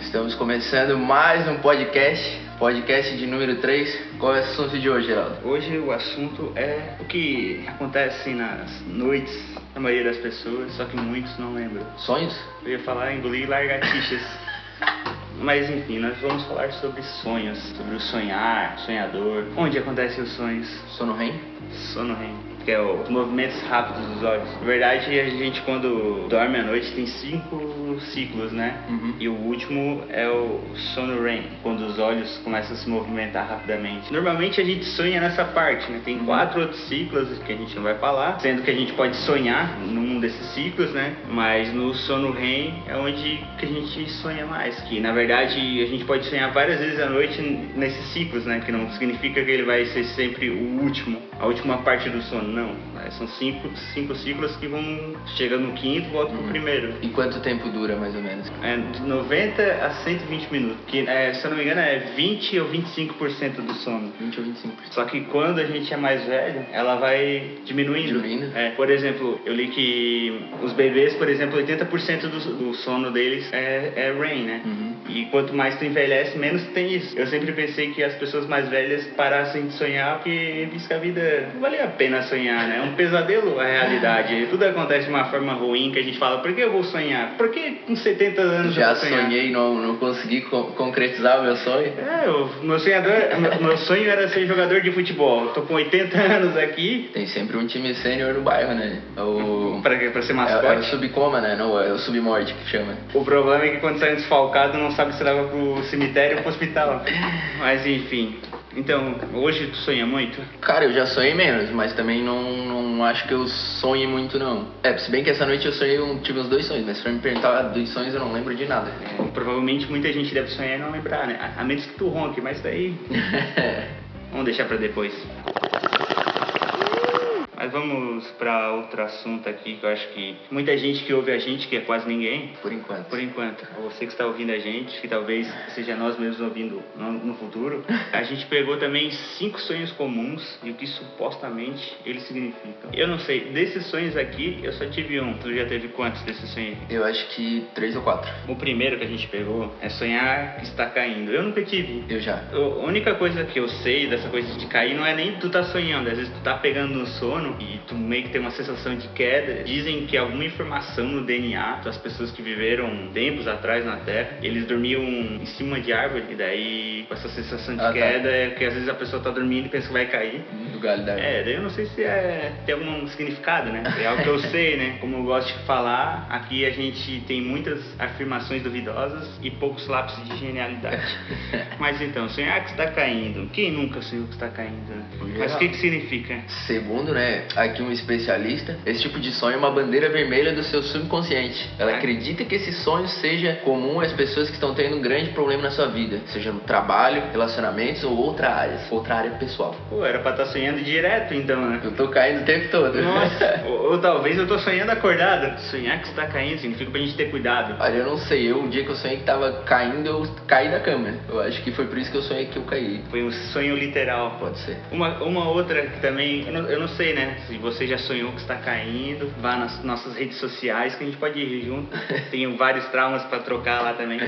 Estamos começando mais um podcast, podcast de número 3. Qual é o assunto de hoje, Geraldo? Hoje o assunto é o que acontece nas noites da maioria das pessoas, só que muitos não lembram. Sonhos? Eu ia falar engolir lagartixas. Mas enfim, nós vamos falar sobre sonhos, sobre o sonhar, sonhador, onde acontecem os sonhos, Sono REM? sono REM, que é os movimentos rápidos dos olhos. Na verdade, a gente quando dorme à noite tem cinco ciclos, né? Uhum. E o último é o sono REM, quando os olhos começam a se movimentar rapidamente. Normalmente a gente sonha nessa parte, né? Tem quatro outros ciclos que a gente não vai falar, sendo que a gente pode sonhar num desses ciclos, né? Mas no sono REM é onde que a gente sonha mais, que na verdade a gente pode sonhar várias vezes à noite nesses ciclos, né? Que não significa que ele vai ser sempre o último, a última parte do sono, não. Mas São cinco, cinco ciclos que vão chega no quinto, volta pro primeiro. E quanto tempo dura, mais ou menos? É de 90 a 120 minutos, que é, se eu não me engano é 20 ou 25% do sono. 20 ou 25%. Só que quando a gente é mais velho, ela vai diminuindo. Diminuindo? É, por exemplo, eu li que os bebês, por exemplo, 80% do, do sono deles é, é REM, né? Uhum. E quanto mais tu envelhece, menos tem isso. Eu sempre pensei que as pessoas mais velhas parassem de sonhar porque diz que a vida não valia a pena sonhar, né? É um pesadelo a realidade. Tudo acontece de uma forma ruim que a gente fala, por que eu vou sonhar? Por que com 70 anos Já eu vou sonhar? sonhei e não, não consegui co- concretizar o meu sonho. É, o meu, sonhador, meu- sonho era ser jogador de futebol. Tô com 80 anos aqui. Tem sempre um time sênior no bairro, né? É O... Pra, pra ser É, mascote. é o subcoma, né? Não, é o submorte que chama. O problema é que quando sai desfalcado não sabe se leva pro cemitério ou pro hospital. Mas enfim. Então, hoje tu sonha muito? Cara, eu já sonhei menos, mas também não, não acho que eu sonhe muito, não. É, se bem que essa noite eu sonhei, um, tive uns dois sonhos, mas se for me perguntar dos sonhos eu não lembro de nada. É, provavelmente muita gente deve sonhar e não lembrar, né? A, a menos que tu ronque, mas daí vamos deixar pra depois. Mas vamos pra outro assunto aqui que eu acho que muita gente que ouve a gente, que é quase ninguém, Por enquanto. Por enquanto, você que está ouvindo a gente, que talvez seja nós mesmos ouvindo no, no futuro, a gente pegou também cinco sonhos comuns e o que supostamente eles significam. Eu não sei, desses sonhos aqui, eu só tive um. Tu já teve quantos desses sonhos aqui? Eu acho que três ou quatro. O primeiro que a gente pegou é sonhar que está caindo. Eu nunca tive. Eu já. A única coisa que eu sei dessa coisa de cair não é nem tu tá sonhando, às vezes tu tá pegando no sono e tu meio que tem uma sensação de queda. Dizem que alguma informação no DNA das pessoas que viveram tempos atrás na Terra, eles dormiam em cima de árvore e daí com essa sensação de Ah, tá. queda é que às vezes a pessoa tá dormindo e pensa que vai cair. Do galho da É, daí eu não sei se é, tem algum significado, né? É algo que eu sei, né? Como eu gosto de falar, aqui a gente tem muitas afirmações duvidosas e poucos lápis de genialidade. Mas então, sonhar que está caindo. Quem nunca sonhou que está caindo, né? Mas o que que significa? Segundo, né, aqui um especialista, esse tipo de sonho é uma bandeira vermelha do seu subconsciente. Ela É. acredita que esse sonho seja comum às pessoas que estão tendo um grande problema na sua vida, seja no trabalho, relacionamentos ou outra área, outra área pessoal. Pô, era pra estar sonhando direto então, né? Eu tô caindo o tempo todo. Nossa, ou, ou talvez eu tô sonhando acordado. Sonhar que está caindo significa pra gente ter cuidado. Olha, eu não sei, eu, o dia que eu sonhei que tava caindo, eu caí da cama. Eu acho que foi por isso que eu sonhei que eu caí. Foi um sonho literal. Pode ser. Uma, uma outra que também, eu não, eu não sei, né? Se você já sonhou que está caindo, vá nas nossas redes sociais que a gente pode ir junto. Tenho vários traumas para trocar lá também.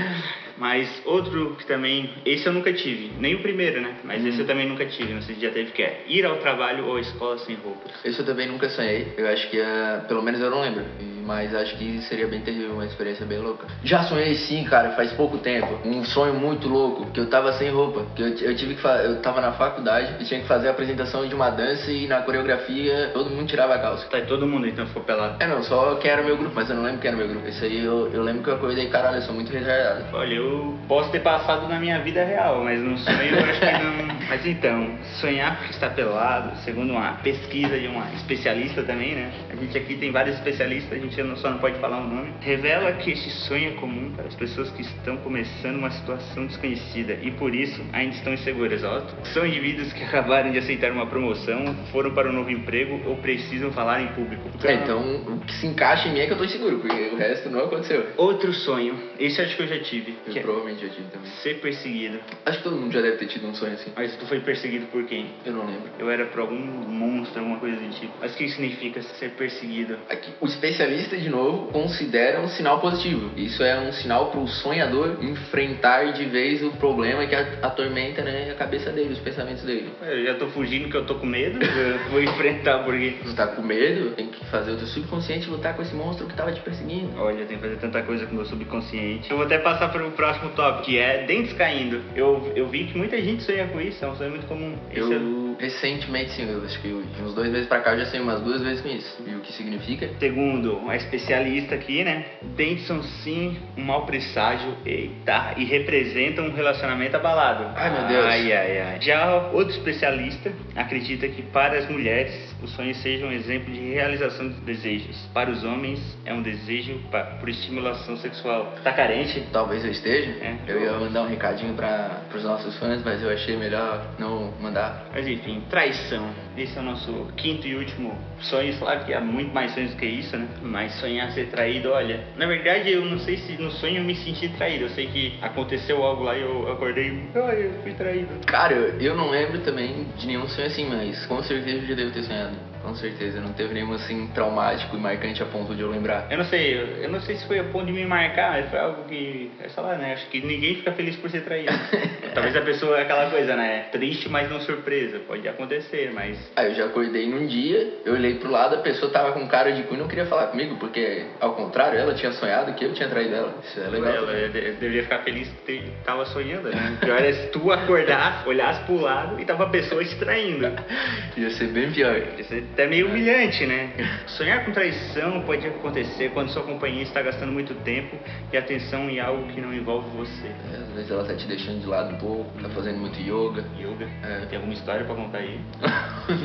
Mas outro que também, esse eu nunca tive, nem o primeiro, né? Mas esse eu também nunca tive, não sei se já teve que é ir ao trabalho ou à escola sem roupas. Esse eu também nunca sonhei. Eu acho que, ah, pelo menos eu não lembro. Mas acho que seria bem terrível, uma experiência bem louca. Já sonhei sim, cara, faz pouco tempo. Um sonho muito louco, que eu tava sem roupa. Que eu, eu tive que eu tava na faculdade e tinha que fazer a apresentação de uma dança e na coreografia todo mundo tirava a calça. Tá, e todo mundo então ficou pelado. É não, só quem era meu grupo, mas eu não lembro quem era meu grupo. Isso aí eu, eu lembro que eu acordei, caralho, eu sou muito retardado. Olha, eu posso ter passado na minha vida real, mas no sonho eu acho que não. Mas então, sonhar que está pelado, segundo uma pesquisa de uma especialista também, né? A gente aqui tem vários especialistas, a gente só não pode falar o nome, revela que este sonho é comum para as pessoas que estão começando uma situação desconhecida e por isso ainda estão inseguras. Ó, são indivíduos que acabaram de aceitar uma promoção, foram para um novo emprego ou precisam falar em público. É, então o que se encaixa em mim é que eu tô inseguro, porque o resto não aconteceu. Outro sonho, esse acho que eu já tive. Que é provavelmente já tive também. ser perseguido. Acho que todo mundo já deve ter tido um sonho assim. Mas tu foi perseguido por quem? Eu não lembro. Eu era por algum monstro, alguma coisa do tipo. Mas o que significa ser perseguido? Aqui, o especialista, de novo, considera um sinal positivo. Isso é um sinal para o sonhador enfrentar de vez o problema que a- atormenta né, a cabeça dele, os pensamentos dele. Eu já tô fugindo que eu tô com medo, eu vou enfrentar porque. Tu tá com medo, tem que fazer o teu subconsciente lutar com esse monstro que tava te perseguindo. Olha, tenho que fazer tanta coisa com o meu subconsciente. Eu vou até passar para o próximo tópico, que é dentes caindo. Eu, eu vi que muita gente sonha com isso, é um sonho muito comum. Esse é- Eu, recentemente, sim, eu acho que eu- uns dois meses pra cá eu já sei umas duas vezes com isso. E o que significa? Segundo uma especialista aqui, né? Dentes são sim um mau presságio, eita, e representam um relacionamento abalado. Ai, meu Deus. Ai, ai, ai. Já outro especialista acredita que para as mulheres os sonhos sejam um exemplo de realização de desejos. Para os homens é um desejo por estimulação sexual. Tá carente? Talvez eu esteja. É. Eu ia mandar um recadinho para os nossos fãs, mas eu achei melhor não mandar. Mas enfim, traição. Esse é o nosso quinto e último sonho. Claro que há muito mais sonhos que isso, né? Mas sonhar ser traído, olha. Na verdade, eu não sei se no sonho eu me senti traído. Eu sei que aconteceu algo lá e eu acordei. Ai, eu fui traído. Cara, eu, eu não lembro também de nenhum sonho assim, mas com certeza eu já devo ter sonhado. Com certeza, não teve nenhum assim traumático e marcante a ponto de eu lembrar. Eu não sei, eu, não sei se foi a ponto de me marcar, mas foi algo que. É sei lá, né? Acho que ninguém fica feliz por ser traído. Talvez a pessoa é aquela coisa, né? Triste, mas não surpresa. Pode acontecer, mas. Aí eu já acordei num dia, eu olhei pro lado, a pessoa tava com cara de cu e não queria falar comigo, porque ao contrário, ela tinha sonhado que eu tinha traído ela. Isso é legal. Ela deveria ficar feliz que te- tava sonhando, né? Pior é se tu acordar, olhasse pro lado e tava a pessoa te traindo. Ia ser bem pior. Isso é até meio humilhante, né? Sonhar com traição pode acontecer quando sua companhia está gastando muito tempo e atenção em algo que não envolve você. É, Às vezes ela tá te deixando de lado um pouco, tá fazendo muito yoga. Yoga, É. tem alguma história pra contar aí?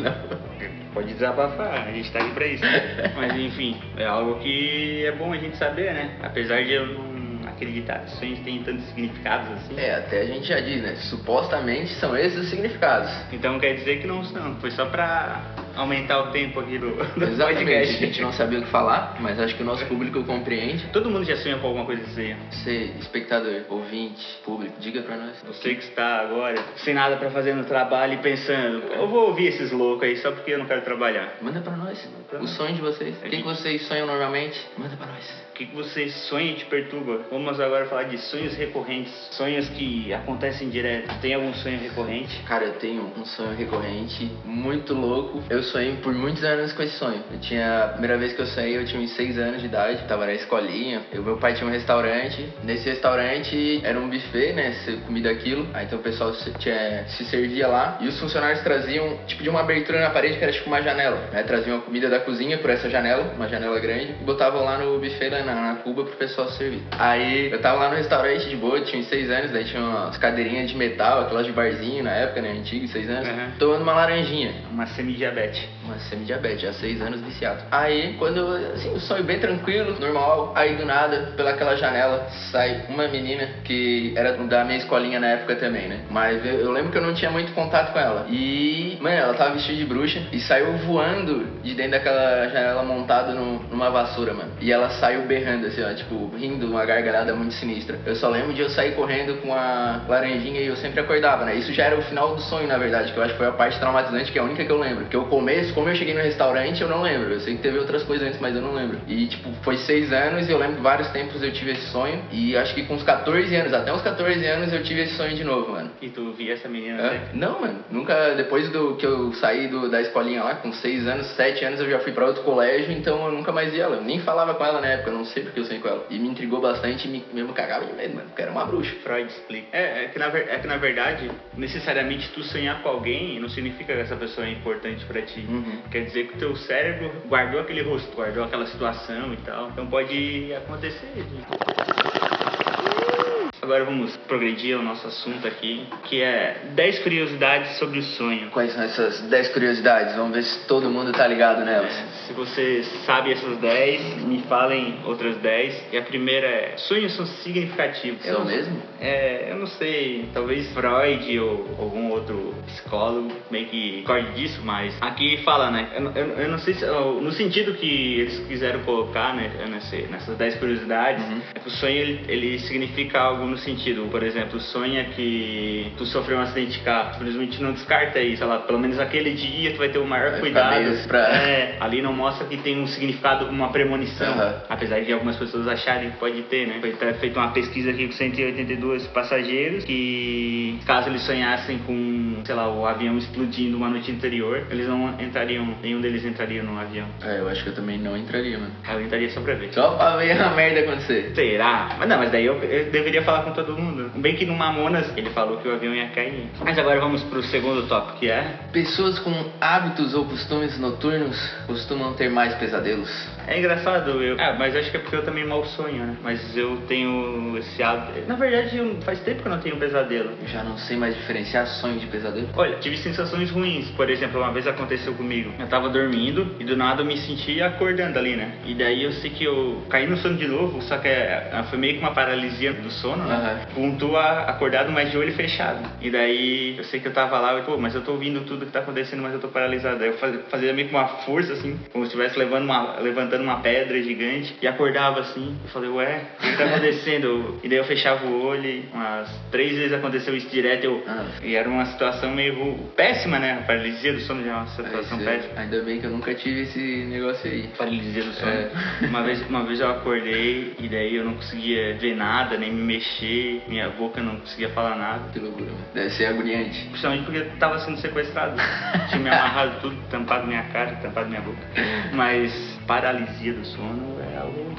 não. Pode desabafar, a gente tá aqui pra isso. Mas enfim, é algo que é bom a gente saber, né? Apesar de eu não acreditar que sonhos têm tantos significados assim. É, até a gente já diz, né? Supostamente são esses os significados. Então quer dizer que não são, foi só pra aumentar o tempo aqui do, do Exatamente, a podcast. gente não sabia o que falar, mas acho que o nosso público compreende. Todo mundo já sonha com alguma coisa assim. Você, espectador, ouvinte, público, diga pra nós. Você que está agora sem nada pra fazer no trabalho e pensando, eu vou ouvir esses loucos aí só porque eu não quero trabalhar. Manda pra nós pra o nós. sonho de vocês. O É que, que que- vocês sonham normalmente? Manda pra nós. Que, você sonha e te perturba? Vamos agora falar de sonhos recorrentes, sonhos que acontecem direto. Tem algum sonho recorrente? Cara, eu tenho um sonho recorrente muito louco. Eu sonhei por muitos anos com esse sonho. Eu tinha. A primeira vez que eu sonhei, eu tinha uns 6 anos de idade, tava na escolinha. Eu, meu pai tinha um restaurante. Nesse restaurante era um buffet, né? Comida aquilo. Aí então o pessoal se, tinha- se servia lá. E os funcionários traziam tipo de uma abertura na parede que era tipo uma janela. Né? Traziam a comida da cozinha por essa janela, uma janela grande, e botavam lá no buffet, lá na, na cuba pro pessoal se servir. Aí eu tava lá no restaurante de boa, tinha uns 6 anos, daí tinha umas cadeirinhas de metal, aquelas de barzinho na época, né? Antigo, 6 anos. Uhum. Tomando uma laranjinha. Uma semidiabetes. Semi-diabetes, já 6 anos viciado. Aí, quando, assim, o sonho bem tranquilo, normal, aí do nada, pelaquela janela, sai uma menina que era da minha escolinha na época também, né? Mas eu, eu lembro que eu não tinha muito contato com ela. E, mano, ela tava vestida de bruxa e saiu voando de dentro daquela janela montada num- numa vassoura, mano. E ela saiu berrando, assim, ó, tipo, rindo, uma gargalhada muito sinistra. Eu só lembro de eu sair correndo com a laranjinha e eu sempre acordava, né? Isso já era o final do sonho, na verdade, que eu acho que foi a parte traumatizante, que é a única que eu lembro. Porque o começo, como eu cheguei no restaurante, eu não lembro. Eu sei que teve outras coisas antes, mas eu não lembro. E, tipo, foi seis anos e eu lembro vários tempos eu tive esse sonho. E acho que com uns 14 anos, até uns 14 anos, eu tive esse sonho de novo, mano. E tu via essa menina Hã? sempre? Não, mano. Nunca, depois do que eu saí do, da escolinha lá, com 6 anos, 7 anos, eu já fui pra outro colégio, então eu nunca mais vi ela. Eu nem falava com ela na época, eu não sei porque eu sonhei com ela. E me intrigou bastante e me, mesmo cagava de medo, mano, porque era uma bruxa. Freud explica. É, é, que na, é que na verdade, necessariamente tu sonhar com alguém não significa que essa pessoa é importante pra ti. Uhum. Quer dizer que o teu cérebro guardou aquele rosto, guardou aquela situação e tal. Então pode acontecer. de- Agora vamos progredir ao nosso assunto aqui, que é 10 curiosidades sobre o sonho. Quais são essas 10 curiosidades? Vamos ver se todo mundo tá ligado nelas. É, se você sabe essas 10, me falem outras 10. E a primeira é: sonhos são significativos. É o mesmo? É, eu não sei, talvez Freud ou algum outro psicólogo meio que discorde disso, mas aqui fala, né? Eu, eu, eu não sei se, no sentido que eles quiseram colocar, né, nessa, nessas 10 curiosidades, uhum. é que o sonho ele, ele significa algo no sentido, por exemplo, sonha que tu sofreu um acidente de carro, simplesmente não descarta isso, lá, pelo menos aquele dia tu vai ter o maior vai cuidado. Pra... É, ali não mostra que tem um significado, uma premonição, uhum. apesar de algumas pessoas acharem que pode ter, né? Foi feita uma pesquisa aqui com 182 passageiros que, caso eles sonhassem com, sei lá, o avião explodindo uma noite anterior, eles não entrariam, nenhum deles entraria no avião. É, eu acho que eu também não entraria, mano. Ah, eu entraria só pra ver. Só pra ver a merda acontecer. Será? Mas não, mas daí eu, eu deveria falar com todo mundo. Bem que no Mamonas ele falou que o avião ia cair. Mas agora vamos pro segundo tópico, que é... Pessoas com hábitos ou costumes noturnos costumam ter mais pesadelos. É engraçado, eu. Ah, mas acho que é porque eu também mal sonho, né? Mas eu tenho esse hábito. Na verdade, faz tempo que eu não tenho pesadelo. Eu já não sei mais diferenciar sonho de pesadelo. Olha, tive sensações ruins. Por exemplo, uma vez aconteceu comigo. Eu tava dormindo e do nada eu me senti acordando ali, né? E daí eu sei que eu caí no sono de novo, só que é, foi meio que uma paralisia do sono, né? Uhum. Acordado, mas de olho fechado. E daí eu sei que eu tava lá e, pô, mas eu tô ouvindo tudo que tá acontecendo, mas eu tô paralisado. Daí eu fazia meio que uma força, assim, como se estivesse levando uma, levantando uma pedra gigante e acordava assim. Eu falei, ué, o que tá acontecendo? e daí eu fechava o olho umas três vezes aconteceu isso direto. Eu, ah. E era uma situação meio péssima, né? A paralisia do sono já é uma situação péssima. Ainda bem que eu nunca tive esse negócio aí. Paralisia do sono. É. Uma, vez, uma vez eu acordei e daí eu não conseguia ver nada, nem me mexer, minha boca não conseguia falar nada. Que loucura, mano. Deve ser agoniante. Principalmente porque eu tava sendo sequestrado. Tinha me amarrado tudo, tampado minha cara, tampado minha boca. Mas paralisia do sono é algo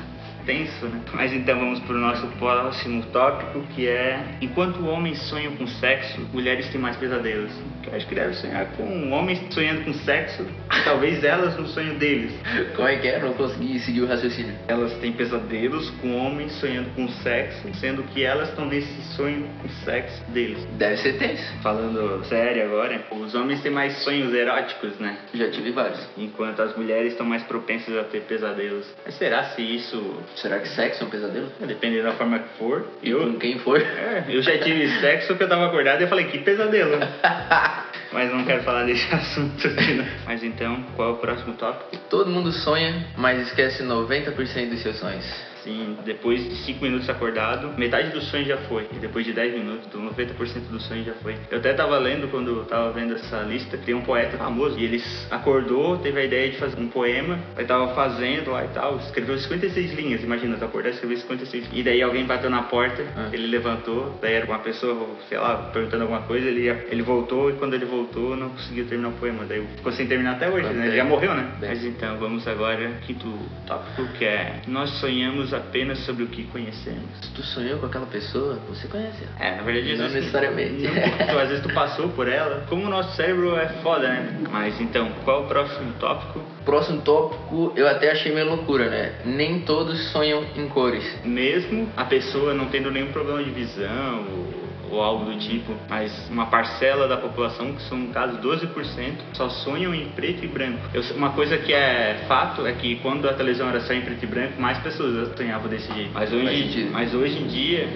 tenso, né? Mas então vamos para o nosso próximo tópico, que é enquanto homens sonham com sexo, mulheres têm mais pesadelos. Eu acho que deve sonhar com homens sonhando com sexo, talvez elas no sonho deles. Como é que é? Não consegui seguir o raciocínio. Elas têm pesadelos com homens sonhando com sexo, sendo que elas estão nesse sonho com sexo deles. Deve ser tenso. Falando sério agora, os homens têm mais sonhos eróticos, né? Já tive vários. Enquanto as mulheres estão mais propensas a ter pesadelos. Mas será se isso Será que sexo é um pesadelo? É, dependendo da forma que for. E eu, com quem for. É, eu já tive sexo que eu tava acordado e eu falei, que pesadelo. mas não quero falar desse assunto aqui? Mas então, qual é o próximo tópico? Todo mundo sonha, mas esquece 90% dos seus sonhos. Sim, depois de 5 minutos acordado, metade do sonho já foi. E depois de 10 minutos, 90% do sonho já foi. Eu até tava lendo quando tava vendo essa lista, tem um poeta famoso e ele acordou, teve a ideia de fazer um poema, aí tava fazendo lá e tal, escreveu 56 linhas, imagina, tu acordar e escrever 56 E daí alguém bateu na porta, ah. ele levantou, daí era uma pessoa, sei lá, perguntando alguma coisa, ele, ele voltou e quando ele voltou não conseguiu terminar o poema. Daí ficou sem terminar até hoje, né? Ele já morreu, né? Bem. Mas então, vamos agora quinto tópico que é Nós sonhamos apenas sobre o que conhecemos. Se tu sonhou com aquela pessoa, você conhece ela. É, na verdade, não necessariamente. Não, às vezes tu passou por ela. Como o nosso cérebro é foda, né? Mas então, qual o próximo tópico? Próximo tópico eu até achei meio loucura, né? Nem todos sonham em cores. Mesmo a pessoa não tendo nenhum problema de visão ou ou algo do tipo, mas uma parcela da população, que são no caso 12%, só sonham em preto e branco. Eu, uma coisa que é fato é que quando a televisão era só em preto e branco, mais pessoas sonhavam desse jeito. Mas hoje, mas hoje em dia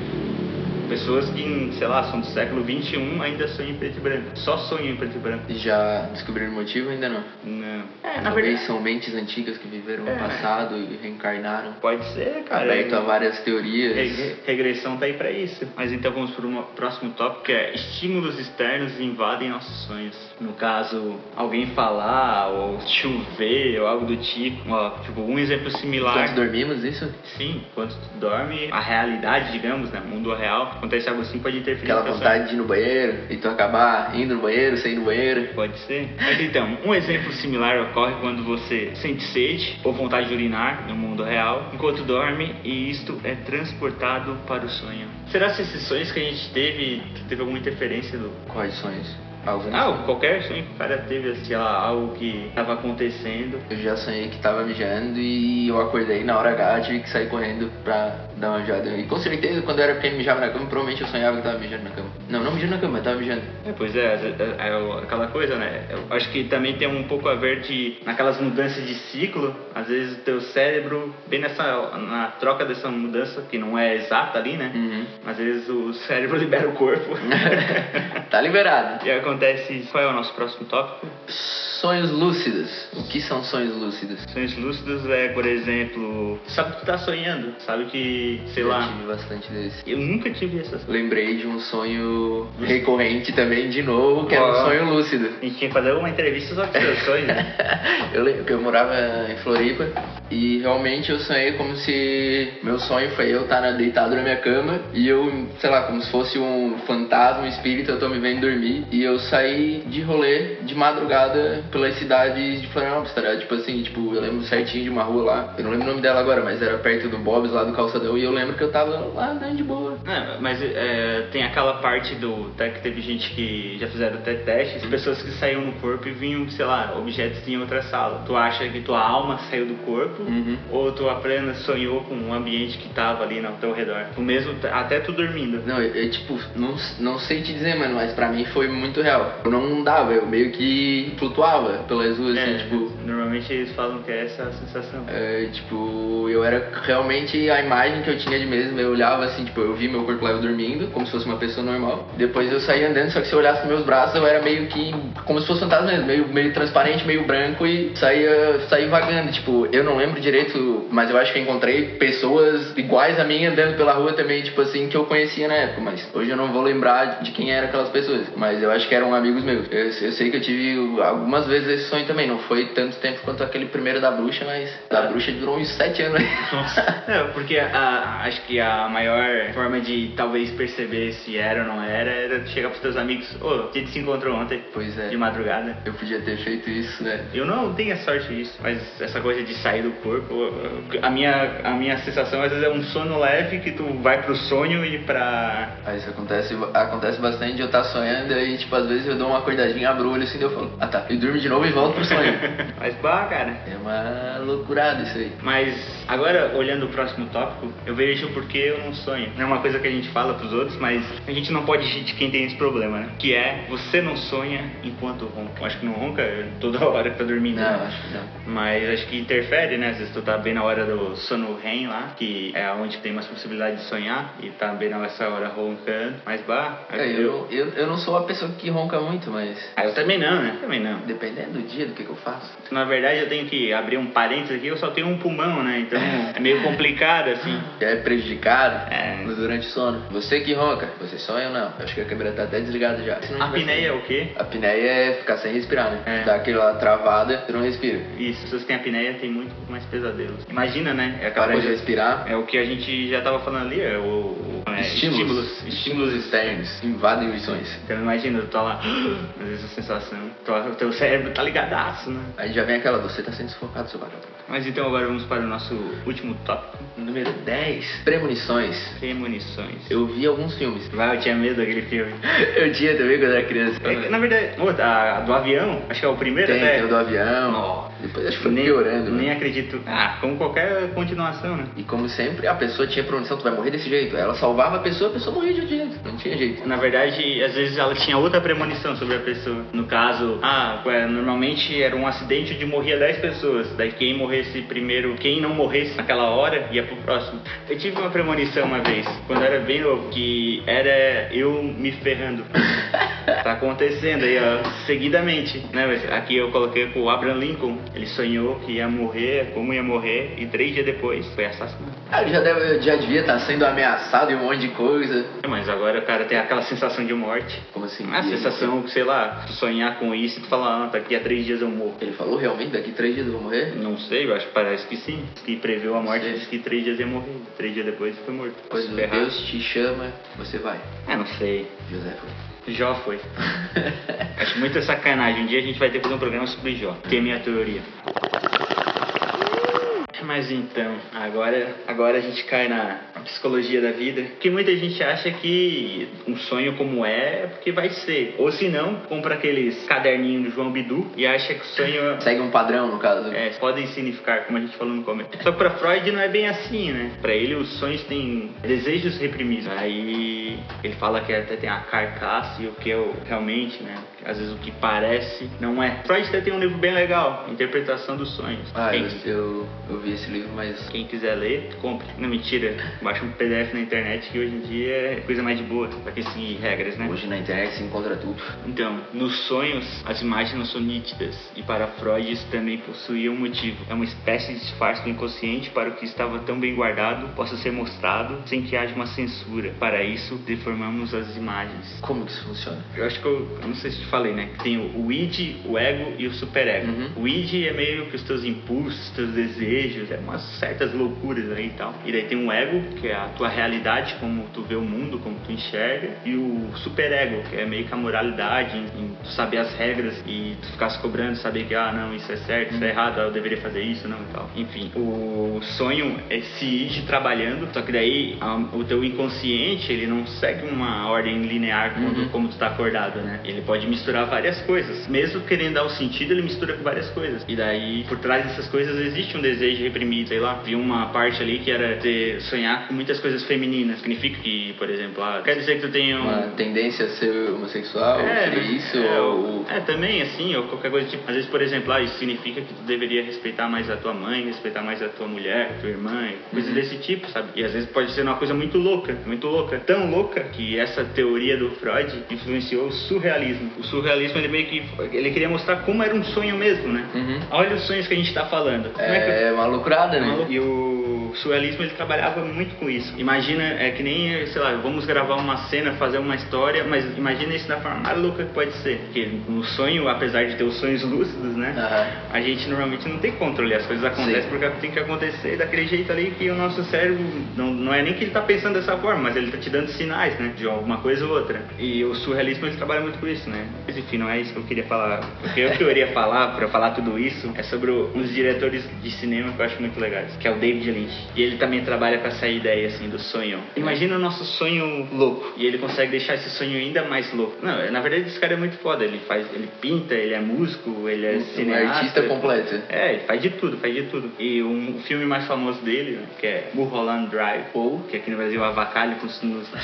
Pessoas que, sei lá, são do século 21 ainda sonham em preto e branco. Só sonham em preto e branco. Já descobriram o motivo ainda não? Não. É, na Talvez verdade... são mentes antigas que viveram é. no passado e reencarnaram. Pode ser, cara. Aberto a várias teorias. Re regressão tá aí pra isso. Mas então vamos para o próximo tópico que é estímulos externos invadem nossos sonhos. No caso, alguém falar ou chover ou algo do tipo. Ó, tipo, um exemplo similar. Enquanto dormimos, isso? Sim, enquanto tu dorme, a realidade, digamos, né? Mundo real acontece algo assim, pode interferir. Aquela vontade de ir no banheiro e tu acabar indo no banheiro, sem ir no banheiro. Pode ser. Mas então, um exemplo similar ocorre quando você sente sede ou vontade de urinar no mundo real enquanto dorme e isto é transportado para o sonho. Será que esses sonhos que a gente teve, teve alguma interferência do. Quais sonhos? Algum Ah, sonho. qualquer sonho que o cara teve, sei lá, algo que tava acontecendo. Eu já sonhei que tava mijando e eu acordei na hora H, tive que sair correndo pra dar uma mijada. E com certeza, quando eu era pequeno mijava na cama, provavelmente eu sonhava que tava mijando na cama. Não, não mijando na cama, tava mijando. É, pois é, é, é aquela coisa, né? Eu acho que também tem um pouco a ver de naquelas mudanças de ciclo. Às vezes o teu cérebro, bem nessa na troca dessa mudança, que não é exata ali, né? Uhum. Às vezes o cérebro libera o corpo. tá liberado. e acontece. Qual é o nosso próximo tópico? Sonhos lúcidos. O que são sonhos lúcidos? Sonhos lúcidos é, por exemplo, sabe que tu tá sonhando, sabe que, sei Já lá. tive bastante desse. Eu nunca tive essas Lembrei de um sonho recorrente também, de novo, que era um sonho lúcido. A gente tinha que fazer uma entrevista só com seus sonhos. né? eu lembro que eu morava em Floripa e realmente eu sonhei como se meu sonho foi eu estar na- deitado na minha cama e eu, sei lá, como se fosse um fantasma, um espírito, eu tô me vendo dormir e eu saí de rolê de madrugada pelas cidades de Florianópolis, tá ligado? Tipo assim, tipo, eu lembro certinho de uma rua lá, eu não lembro o nome dela agora, mas era perto do Bob's lá do calçadão e eu lembro que eu tava lá andando de boa. É, mas é, tem aquela parte do. Até que teve gente que já fizeram até testes, pessoas que saíam no corpo e vinham, sei lá, objetos em outra sala. Tu acha que tua alma saiu do corpo Uhum. ou tu apenas sonhou com um ambiente que tava ali ao teu redor? Tu mesmo, até tu dormindo. Não, eu, eu, tipo, não, não sei te dizer, mano, mas pra mim foi muito real. Eu não dava, eu meio que flutuava pelas ruas, assim, É, tipo. Normalmente eles falam que é essa a sensação. é, tipo, eu era realmente a imagem que eu tinha de mesmo. Eu olhava assim, tipo, eu vi meu corpo lá eu dormindo, como se fosse uma pessoa normal. Depois eu saía andando, só que se eu olhasse meus braços, eu era meio que como se fosse fantasma mesmo, meio, meio transparente, meio branco e saía, saía vagando. Tipo, eu não lembro direito, mas eu acho que encontrei pessoas iguais a mim andando pela rua também, tipo assim, que eu conhecia na época. Mas hoje eu não vou lembrar de quem eram aquelas pessoas. Mas eu acho que eram amigos meus. Eu, eu sei que eu tive algumas vezes esse sonho também. Não foi tanto tempo quanto aquele primeiro da bruxa, mas da bruxa durou uns sete anos. É, porque a- acho que a maior forma de talvez perceber se era ou não era era tu chegar pros teus amigos, ô, a gente se encontrou ontem, Pois é. de madrugada. Eu podia ter feito isso, né? Eu não tenho a sorte disso, mas essa coisa de sair do corpo, a minha, a minha sensação às vezes é um sono leve que tu vai pro sonho e pra. Aí isso acontece, acontece bastante de eu estar sonhando e, tipo, às vezes eu dou uma acordadinha, abro o olho assim e eu falo, ah tá, e durmo de novo e volto pro sonho. Mas bah, cara. é uma loucurada isso aí. Mas agora, olhando o próximo tópico, eu vejo porque eu não sonho. Não é uma coisa que a gente fala pros outros, mas a gente não pode rir de quem tem esse problema, né? Que é, você não sonha enquanto ronca. Eu acho que não ronca toda hora que tá dormindo. Não, né? acho que não. Mas acho que interfere, né? Às vezes tu tá bem na hora do sono REM lá, que é onde tem mais possibilidade de sonhar, e tá bem nessa hora roncando. Mas bah, É, eu, eu, eu não sou a pessoa que ronca muito, mas Ah, eu também não, né? Também não. dependendo do dia, do que, que eu faço. Na verdade, eu tenho que abrir um parênteses aqui, eu só tenho um pulmão, né? Então é meio complicado, assim. Já é prejudicado É. durante o sono. Você que ronca, você sonha ou não? Eu acho que a câmera tá até desligada já. A apneia é o quê? A apneia é ficar sem respirar, né? É. Dá aquela travada, você não respira. E as pessoas que têm apneia têm muito mais pesadelos. Imagina, né? É aquela Para de respirar. É o que a gente já tava falando ali, é o. o- é, estímulos, estímulos externos invadem os sonhos. Então imagina, tu tá lá, às vezes a sensação, o teu cérebro tá ligadaço, né? Aí já vem aquela, você tá sendo sufocado, seu vagabundo. Mas então agora vamos para o nosso último tópico, Número 10. Premonições. premonições. Eu vi alguns filmes. Vai, eu tinha medo daquele filme. Eu tinha também quando era criança. É na verdade, ô, a, do avião, acho que é o primeiro Tem, até. tem o do avião. Nó. Depois acho que foi nem, piorando. nem né? acredito. Ah, como qualquer continuação, né? E como sempre, a pessoa tinha premonição, tu vai morrer desse jeito. Ela salvava a pessoa, a pessoa morria de outro jeito. Não tinha jeito. Na verdade, às vezes ela tinha outra premonição sobre a pessoa. No caso, ah, normalmente era um acidente onde morria 10 pessoas. Daí quem morresse primeiro, quem não morresse naquela hora, ia pro próximo. Eu tive uma premonição uma vez, quando era bem novo, que era eu me ferrando. Tá acontecendo aí, ó, seguidamente, né? Aqui eu coloquei com o Abraham Lincoln. Ele sonhou que ia morrer, como ia morrer, e três dias depois foi assassinado. Ah, já, deve, já devia estar sendo ameaçado e um monte de coisa. Mas agora o cara tem aquela sensação de morte. Como assim? A ele- sensação, sei lá, tu sonhar com isso e tu falar, ah, daqui a três dias eu morro. Ele falou realmente, daqui três dias eu vou morrer? Não sei, eu acho que parece que sim. Que previu a morte, disse que três dias ia morrer. Três dias depois foi morto. Pois. Deus te chama, você vai. Ah, não sei. José foi. Jó foi. acho muita sacanagem. Um dia a gente vai ter que fazer um programa sobre Jó. Tem a minha teoria. Mas então, agora, agora a gente cai na psicologia da vida. Porque muita gente acha que um sonho como é, é porque vai ser. Ou se não, compra aqueles caderninhos do João Bidu e acha que o sonho. Segue um padrão, no caso. É, podem significar, como a gente falou no começo. Só que pra Freud não é bem assim, né? Pra ele, os sonhos têm desejos reprimidos. Aí ele fala que até tem a carcaça e o que é o, realmente, né? Às vezes o que parece não é. Freud até tem um livro bem legal, Interpretação dos Sonhos. Ah, Quem- eu, eu, eu vi esse livro, mas. quem quiser ler, compre. Não, mentira. Baixa um PDF na internet que hoje em dia é coisa mais de boa. Pra quem seguir regras, né? Hoje na internet se encontra tudo. Então, nos sonhos, as imagens não são nítidas. E para Freud isso também possuía um motivo. É uma espécie de disfarce do inconsciente para o que estava tão bem guardado possa ser mostrado sem que haja uma censura. Para isso, deformamos as imagens. Como que isso funciona? Eu acho que eu, eu não sei se te falei, né? Que Tem o, o id, o ego e o superego. Uhum. O id é meio que os teus impulsos, teus desejos, é umas certas loucuras aí e tal. E daí tem o ego, que é a tua realidade, como tu vê o mundo, como tu enxerga. E o superego, que é meio que a moralidade, em, em tu saber as regras e tu ficar se cobrando, saber que, ah, não, isso é certo, isso é errado, ah, eu deveria fazer isso, não e tal. Enfim, o sonho é esse id trabalhando, só que daí a- o teu inconsciente, ele não segue uma ordem linear quando, Uhum. como tu tá acordado, né? Ele pode misturar várias coisas. Mesmo querendo dar o sentido, ele mistura com várias coisas. E daí, por trás dessas coisas, existe um desejo reprimido, sei lá. Vi uma parte ali que era ter, sonhar muitas coisas femininas. Significa que, por exemplo, ah, quer dizer que tu tem um... Uma tendência a ser homossexual, É, né? isso? é, ou... é, também assim, ou qualquer coisa tipo, às vezes, por exemplo, ah, isso significa que tu deveria respeitar mais a tua mãe, respeitar mais a tua mulher, a tua irmã, coisas Uhum. desse tipo, sabe? E às vezes pode ser uma coisa muito louca, muito louca, tão louca que essa teoria do Freud influenciou o surrealismo. O surrealismo ele meio que ele queria mostrar como era um sonho mesmo, né? Uhum. Olha os sonhos que a gente tá falando. É que É uma loucurada, né? e o surrealismo ele trabalhava muito com isso. Imagina, é que nem, sei lá, vamos gravar uma cena, fazer uma história, mas imagina isso da forma mais louca que pode ser. Porque no sonho, apesar de ter os sonhos lúcidos, né? Aham. A gente normalmente não tem controle, as coisas acontecem Sim. porque tem que acontecer daquele jeito ali que o nosso cérebro não, não é nem que ele tá pensando dessa forma, mas ele tá te dando sinais, né? De alguma coisa ou outra. E o surrealismo ele trabalha muito com isso, né? Mas enfim, não é isso que eu queria falar. O que eu queria falar pra falar tudo isso é sobre o- uns diretores de cinema que eu acho muito legais, que é o David Lynch. E ele também trabalha com essa ideia assim do sonho. Imagina o nosso sonho louco e ele consegue deixar esse sonho ainda mais louco. Não, na verdade esse cara é muito foda. Ele faz, ele pinta, ele é músico, ele é Um cineasta. artista completo. É, ele faz de tudo, faz de tudo. E um, o filme mais famoso dele, né, que é Mulholland Drive, ou que aqui no Brasil é Avacalho com os-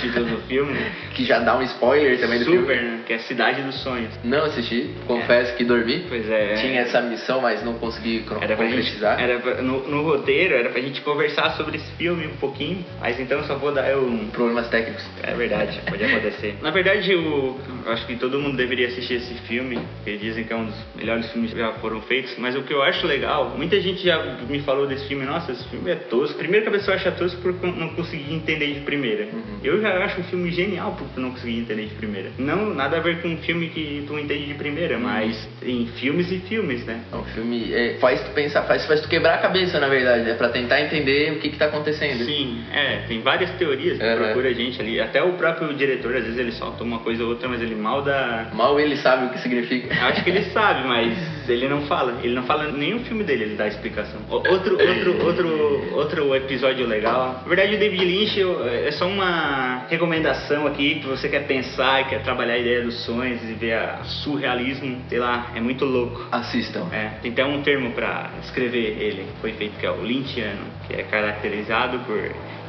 títulos do filme? Que já dá um spoiler também do Super, filme. né? Que é Cidade dos Sonhos. Não assisti, confesso que dormi. Pois é. Tinha essa missão, mas não consegui Era pra gente, concretizar. era pra- no, no roteiro era pra gente conversar sobre esse filme um pouquinho, mas então eu só vou dar um Problemas técnicos. É verdade, pode acontecer. Na verdade, eu, eu acho que todo mundo deveria assistir esse filme, porque dizem que é um dos melhores filmes que já foram feitos. Mas o que eu acho legal, muita gente já me falou desse filme, nossa, esse filme é tosco. Primeiro que a pessoa acha tosco porque eu não consegui entender de primeira. Eu já acho um filme genial porque eu não consegui entender de primeira. Não, nada a ver com um filme que tu entende de primeira, mas em filmes e filmes, né? É um filme. é, faz tu pensar, faz, faz tu quebrar a cabeça, na verdade, é pra tentar entender o que que tá acontecendo. Sim, é, tem várias teorias que Uhum. procura a gente ali. Até o próprio diretor, às vezes ele solta uma coisa ou outra, mas ele mal dá Mal ele sabe o que significa. Acho que ele sabe, mas ele não fala. Ele não fala nenhum filme dele, ele dá explicação. O- Outro, outro, outro, outro episódio legal. Na verdade, o David Lynch eu- é só uma recomendação aqui que você quer pensar e quer trabalhar a ideia dos sonhos e ver a surrealismo. Sei lá, é muito louco. Assistam. É, tem até um termo pra descrever ele, foi feito que é o Lynchiano, que é caracterizado por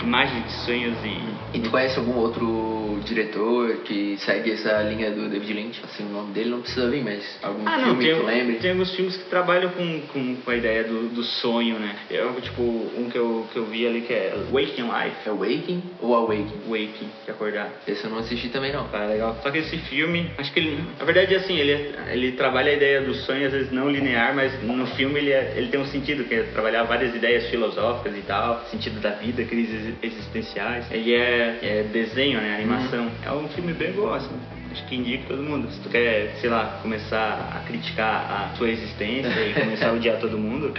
imagens de sonhos e E tu conhece algum outro diretor que segue essa linha do David Lynch? Assim, o nome dele não precisa vir, mas algum Ah, filme que tu lembre? tem alguns filmes que trabalham com, com, com a ideia do, do sonho, né? Eu, tipo, um que eu, que eu vi ali que é Waking Life. É Waking ou Awaking? Waking, de acordar. Esse eu não assisti também não. Tá legal. Só que esse filme, acho que ele. Na verdade, assim, ele, ele trabalha a ideia do sonho, às vezes não linear, mas no filme ele, é- ele tem um sentido, que é trabalhar várias ideias filosóficas e tal, sentido da vida, crises existenciais. Ele é, é desenho, né? Animação. É um filme bem assim. Acho que indico todo mundo. Se tu quer, sei lá, começar a criticar a sua existência e começar a odiar todo mundo,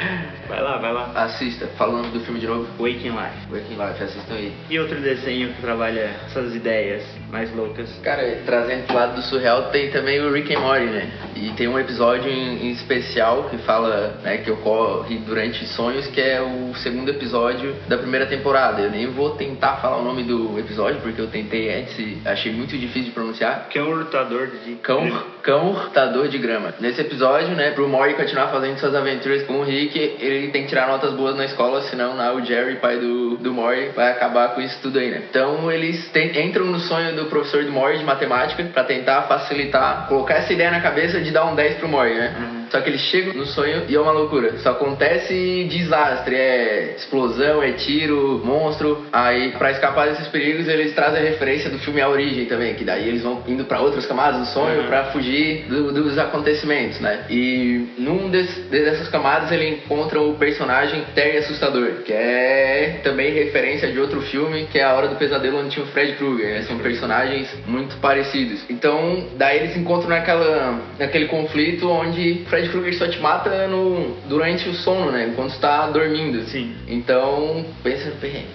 vai lá, vai lá. Assista, falando do filme de novo. Waking Life. Waking Life, assistam aí. E outro desenho que trabalha essas ideias mais loucas. Cara, trazendo pro lado do surreal, tem também o Rick and Morty, né? E tem um episódio em, em especial que fala, né, que ocorre durante sonhos, que é o segundo episódio da primeira temporada. Eu nem vou tentar falar o nome do episódio, porque eu tentei antes e achei muito difícil de pronunciar. Que um lutador de Cão, cão hurtador de grama. Nesse episódio, né, pro Morty continuar fazendo suas aventuras com o Rick, ele tem que tirar notas boas na escola, senão o Jerry, pai do, do Morty, vai acabar com isso tudo aí, né? Então eles tem, entram no sonho do professor do Morty de matemática para tentar facilitar, colocar essa ideia na cabeça de dar um 10 pro Morty, né? Uhum. Só que eles chegam no sonho e é uma loucura. Só acontece desastre, é explosão, é tiro, monstro. Aí, para escapar desses perigos, eles trazem a referência do filme A Origem também, que daí eles vão indo para outras camadas do sonho Uhum. para fugir do- dos acontecimentos, né? E num des- dessas camadas ele encontra o personagem Terry Assustador, que é também referência de outro filme, que é A Hora do Pesadelo, onde tinha o Fred Krueger. né? São personagens muito parecidos. Então, daí eles encontram naquela, naquele conflito onde Fred Krueger só te mata no, durante o sono, né? Enquanto está dormindo. Sim. Então, pensa no perrengue.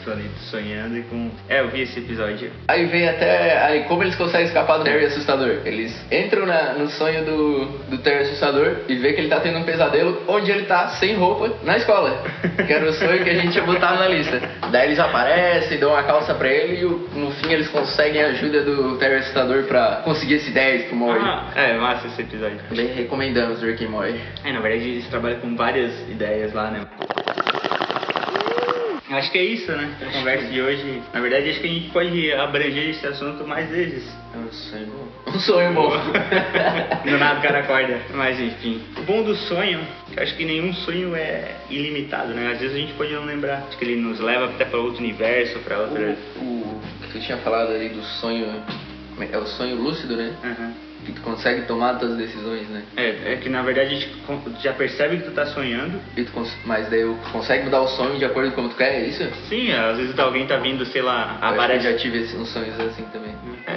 Sonhando e com. É, eu vi esse episódio. Aí vem até aí como eles conseguem escapar do Terry assustador. Eles entram na- no sonho do, do Terry assustador e vê que ele tá tendo um pesadelo onde ele tá sem roupa na escola. Que era o sonho que a gente tinha botado na lista. Daí eles aparecem, dão uma calça pra ele e no fim eles conseguem a ajuda do Terry assustador pra conseguir esse 10 pro Morty. Ah, é, massa esse episódio. Bem recomendamos Rick and É, na verdade eles trabalham com várias ideias lá, né? Acho que é isso, né? A conversa de hoje. Na verdade, acho que a gente pode abranger esse assunto mais vezes. É um sonho bom. Um sonho bom. Do nada o cara acorda. Mas enfim. O bom do sonho, que acho que nenhum sonho é ilimitado, né? Às vezes a gente pode não lembrar. Acho que ele nos leva até para outro universo, para outra. o, o que tu tinha falado ali do sonho. É o sonho lúcido, né? Aham. Consegue tomar tuas decisões, né? É, é que na verdade a gente já percebe que tu tá sonhando. E tu mas daí tu consegue mudar o sonho de acordo com como tu quer, é isso? Sim, às vezes alguém tá vindo, sei lá, Eu aparece. eu já tive esse- uns sonhos assim também.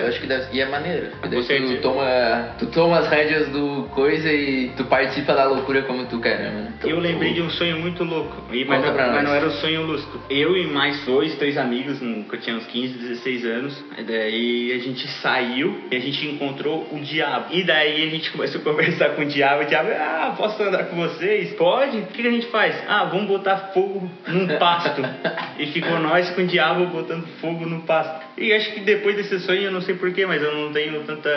Eu acho que deve E é maneiro. Daí tu toma, tu toma as rédeas do coisa e tu participa da loucura como tu quer, né, mano? Então, Eu lembrei de um sonho muito louco, e, mas, Conta não, pra mas nós. não era um sonho lúcido. Eu e mais dois, três amigos, que eu tinha uns 15, 16 anos, e daí a gente saiu e a gente encontrou o diabo. E daí a gente começou a conversar com o diabo, o diabo, ah, posso andar com vocês? Pode? O que que a gente faz? Ah, vamos botar fogo num pasto. e ficou nós com o diabo botando fogo no pasto. E acho que depois desse sonho, eu não sei porquê, mas eu não tenho tanta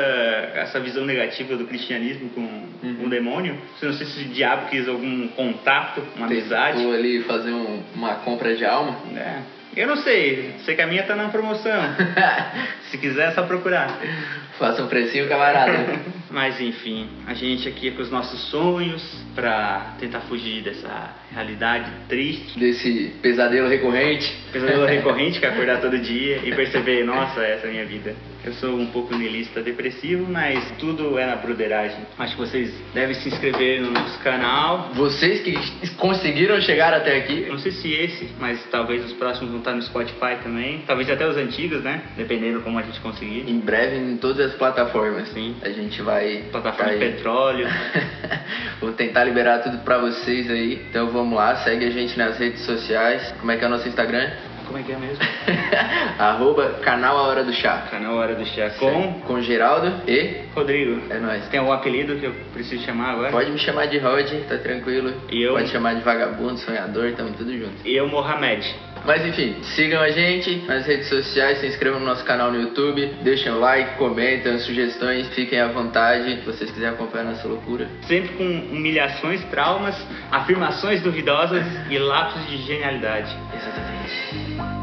essa visão negativa do cristianismo com, com o demônio. Eu não sei se o diabo quis algum contato, uma amizade. Tentou ali fazer um- uma compra de alma. É. Eu não sei, sei que a minha tá na promoção. Se quiser, é só procurar. Faça um precinho, camarada. Mas enfim, a gente aqui é com os nossos sonhos pra tentar fugir dessa realidade triste. Desse pesadelo recorrente. Pesadelo recorrente que é acordar todo dia e perceber, nossa, essa é a minha vida. Eu sou um pouco niilista depressivo, mas tudo é na broderagem. Acho que vocês devem se inscrever no nosso canal. Vocês que conseguiram chegar até aqui, Não sei se esse, mas talvez os próximos vão estar no Spotify também. Talvez até os antigos, né? Dependendo como a gente conseguir. em breve em todas as plataformas. Sim. A gente vai. Plataforma tá de aí. petróleo. Vou tentar liberar tudo pra vocês aí. Então vamos lá, segue a gente nas redes sociais. Como é que é o nosso Instagram? Como é que é mesmo? Arroba canal A Hora do Chá. Canal Hora do Chá com Com Geraldo e Rodrigo. é nóis. Tem algum apelido que eu preciso chamar agora? Pode me chamar de Rod, tá tranquilo. E eu? Pode chamar de vagabundo, sonhador, tamo tudo junto. E eu, Mohamed. Mas enfim, sigam a gente nas redes sociais, se inscrevam no nosso canal no YouTube, deixem o like, comentem, sugestões, fiquem à vontade. Se vocês quiserem acompanhar nossa loucura. Sempre com humilhações, traumas, afirmações duvidosas e lapsos de genialidade. Exatamente.